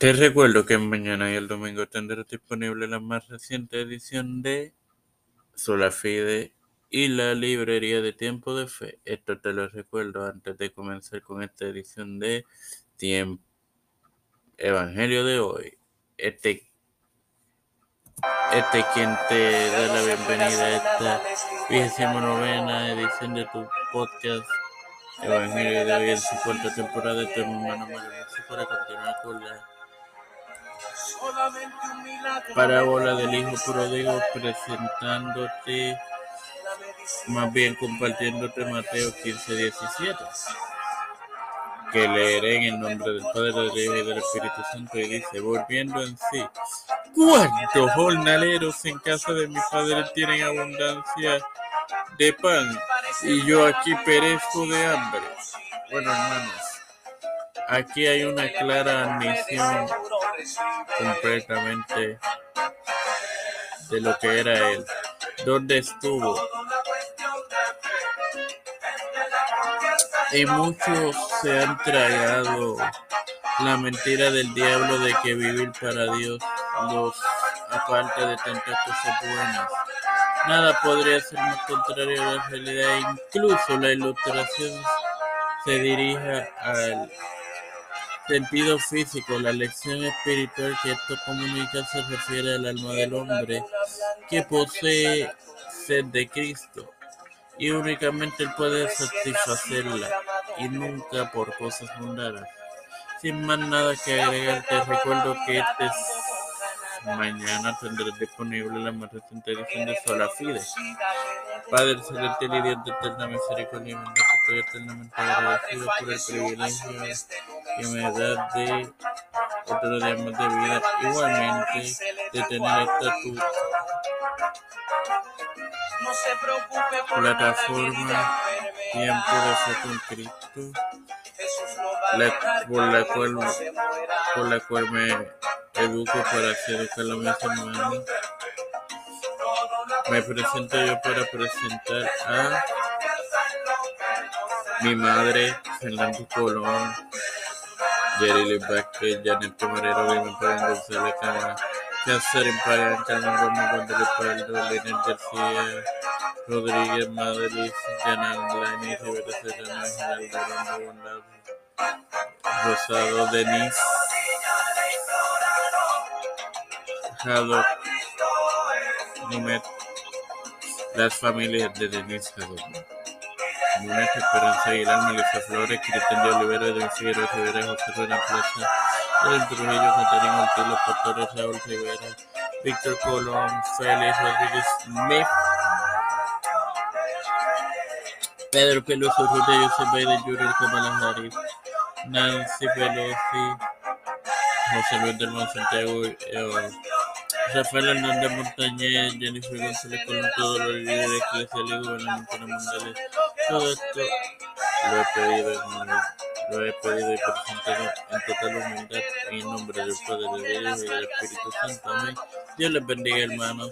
Te recuerdo que mañana y el domingo tendrás disponible la más reciente edición de Sola Fide y la librería de Tiempo de Fe. Esto te lo recuerdo antes de comenzar con esta edición de Tiempo Evangelio de hoy. Este, este quien te da la bienvenida a esta vigésima novena edición de tu podcast Evangelio de hoy en su cuarta temporada tu hermano Mario para continuar con la parábola del hijo pródigo presentándote más bien compartiéndote Mateo 15, 17 que leeré en el nombre del Padre, del Hijo y del Espíritu Santo y dice, volviendo en sí, ¿cuántos jornaleros en casa de mi Padre tienen abundancia de pan y yo aquí perezco de hambre? Bueno, hermanos, aquí hay una clara admisión completamente de lo que era él. ¿Dónde estuvo? Y muchos se han tragado la mentira del diablo de que vivir para Dios los aparte de tantas cosas buenas. Nada podría ser más contrario a la realidad. Incluso la ilustración se dirige al sentido físico. La lección espiritual que esto comunica se refiere al alma del hombre que posee sed de Cristo y únicamente él puede satisfacerla y nunca por cosas mundanas. Sin más nada que agregar, te recuerdo que este mañana tendrás disponible la más reciente edición de Sola Fide. Padre celestial y Dios de eterna misericordia estoy eternamente agradecido por el privilegio que me da de otro más de vida, igualmente de tener esta tu plataforma Tiempo de Fe con Cristo, la, por, la cual, por me educo para hacer educar a. Me presento yo para presentar a mi madre, Fernando Colón, Jerry Libacchi, Gianetto Marino, William Gonzalez, Chester Empire, Antonio Gomez, Gonzalo Lina Garcia, Rodríguez Madrid, Janal Blanes, Iberes, Janal Geraldo, Rosado, Denis, Haddock, Nimet, las familias de Denis Haddock. Núñez, Esperanza Aguilar, Melissa Flores, Cristian de Olivera, Edwin Figueroa Rivera, José Rueda Plaza, Edwin Trujillo, Catarina Ortiz, Los Pastores, Raúl Rivera, Víctor Colón, Félix Rodríguez Smith, Pedro Peluso Urrutia, Joseph Biden Jr., Kamala Harris, Nancy Pelosi, José Luis del Mar Santiago, eh, Rafael Hernández Montañez, Jennifer González Colón, todos los líderes eclesiales y gubernamentales mundiales. Todo esto lo he pedido, en, lo he pedido y presentado en total humildad en nombre del Padre, del Hijo y del Espíritu Santo. Amén. Dios les bendiga, hermanos.